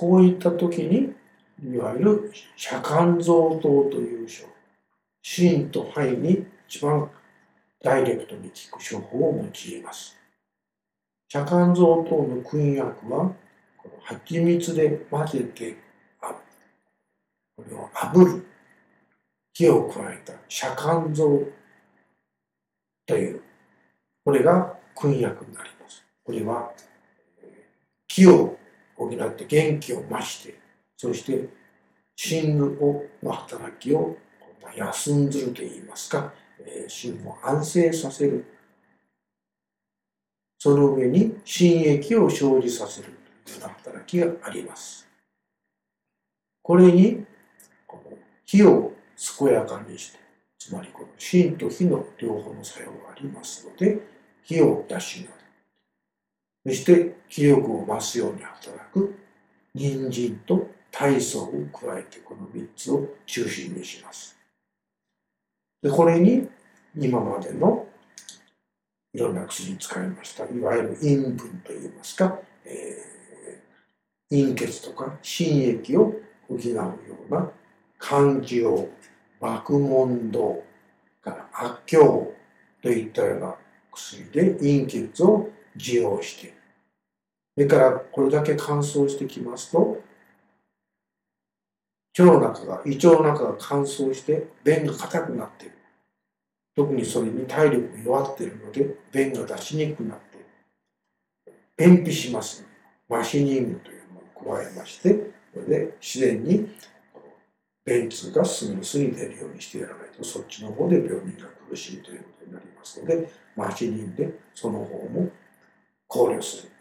こういった時にいわゆる遮間臓糖という症心と肺に一番ダイレクトに効く処方を用います。遮間臓糖の燻薬はこの蜂蜜で混ぜてこれを炙る火を加えた遮間臓というこれが燻薬になります。これは気を補って元気を増してそして心をの働きを休んずるといいますか、え心を安静させるその上に心液を生じさせるというような働きがあります。これにこの火を健やかにしてつまりこの心と火の両方の作用がありますので火を出しなそして気力を増すように働く。人参と体操を加えてこの3つを中心にします。でこれに今までのいろんな薬に使いました。いわゆる陰分といいますか、えー、陰血とか心液を補うような漢字を爆問動から悪境といったような薬で陰血を受容してそれからこれだけ乾燥してきますと腸の中が胃腸の中が乾燥して便が硬くなっている。特にそれに体力が弱っているので便が出しにくくなっている。便秘しますマシニングというものを加えましてこれで自然に便通がスムースに出るようにしてやらないとそっちの方で病人が苦しいということになりますのでマシニングでその方も考慮する。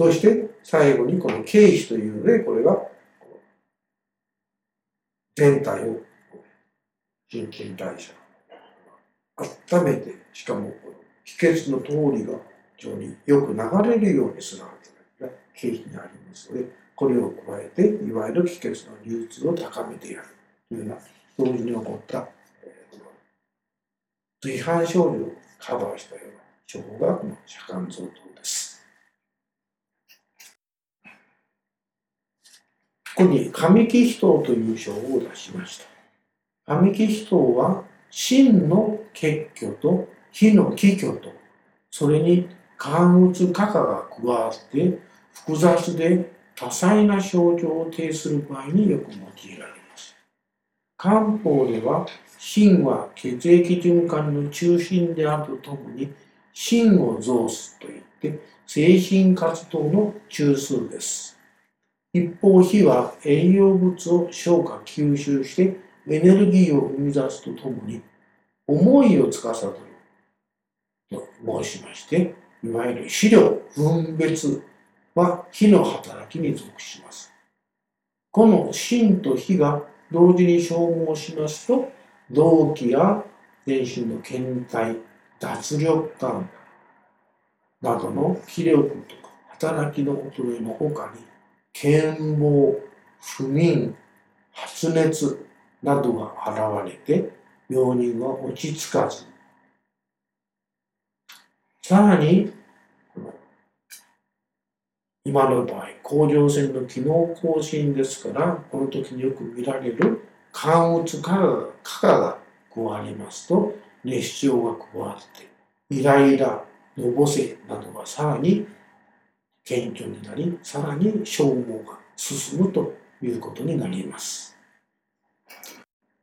そして最後にこの経費というのでこれが全体を新陳代謝温めてしかもこの秘訣の通りが非常によく流れるようにするわけが経費にありますのでこれを加えていわゆる秘訣の流通を高めてやるというような同時に起こった、えー、随伴症状をカバーしたような処方がこの遮間臓糖です。ここに神木人という章を出しました。神木人は真の結局と火の気虚とそれに関物価価が加わって複雑で多彩な症状を呈する場合によく用いられます。漢方では心は血液循環の中心であるとともに心を増すといって精神活動の中枢です。一方火は栄養物を消化吸収してエネルギーを生み出すとともに思いを司ると申しましていわゆる資料分別は火の働きに属しますこの心と火が同時に消耗しますと動悸や全身の検体脱力感などの気力とか働きの衰えのほかに健忘、不眠、発熱などが現れて病人は落ち着かず。さらに今の場合甲状腺の機能更新ですからこの時によく見られる関鬱化が加わりますと熱症が加わってイライラのぼせなどがさらに謙虚になりさらに消耗が進むということになります。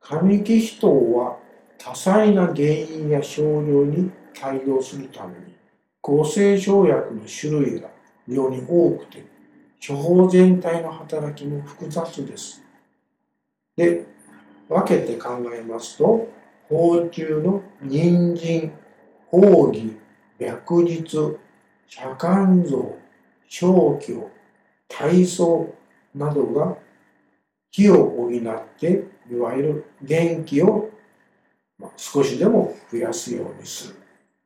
神木人は多彩な原因や症状に対応するために抗生生薬の種類が非常に多くて処方全体の働きも複雑です。で分けて考えますと包中の人参奥義白日遮肝臓正気を体操などが気を補っていわゆる元気を少しでも増やすようにする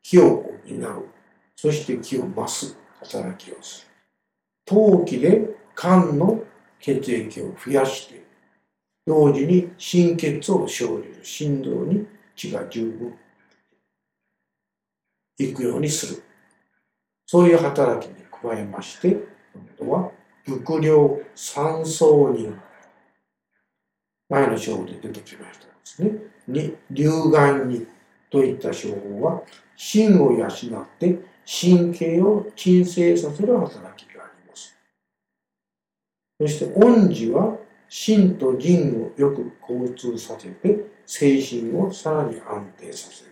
気を補うそして気を増す働きをする陶器で肝の血液を増やして同時に心血を生じる心臓に血が十分行くようにするそういう働きに加えまして今度は伏量、三層人。前の章で出てきましたですね。に、流眼にといった称号は、心を養って神経を鎮静させる働きがあります。そして、恩師は心と腎をよく交通させて、精神をさらに安定させる。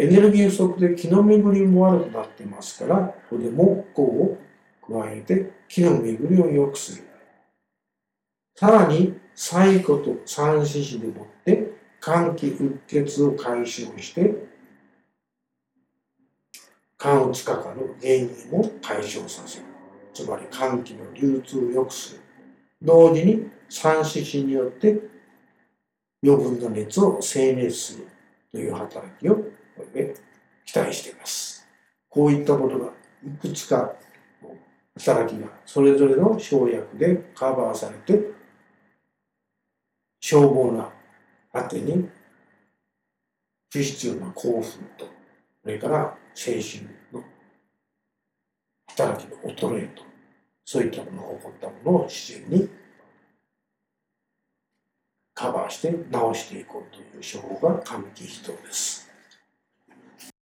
エネルギー不足で気の巡りも悪くなってますから、ここで木工を加えて気の巡りを良くする。さらに、細コと三四子でもって肝気鬱血を解消して、肝打つかかる原因も解消させる。つまり肝気の流通を良くする。同時に三四子によって余分な熱を生熱するという働きをこれで期待しています。こういったことがいくつか働きがそれぞれの生薬でカバーされて消防な果てに不必要な興奮とそれから精神の働きの衰えとそういったものが起こったものを自然にカバーして直していこうという手法が神木人です。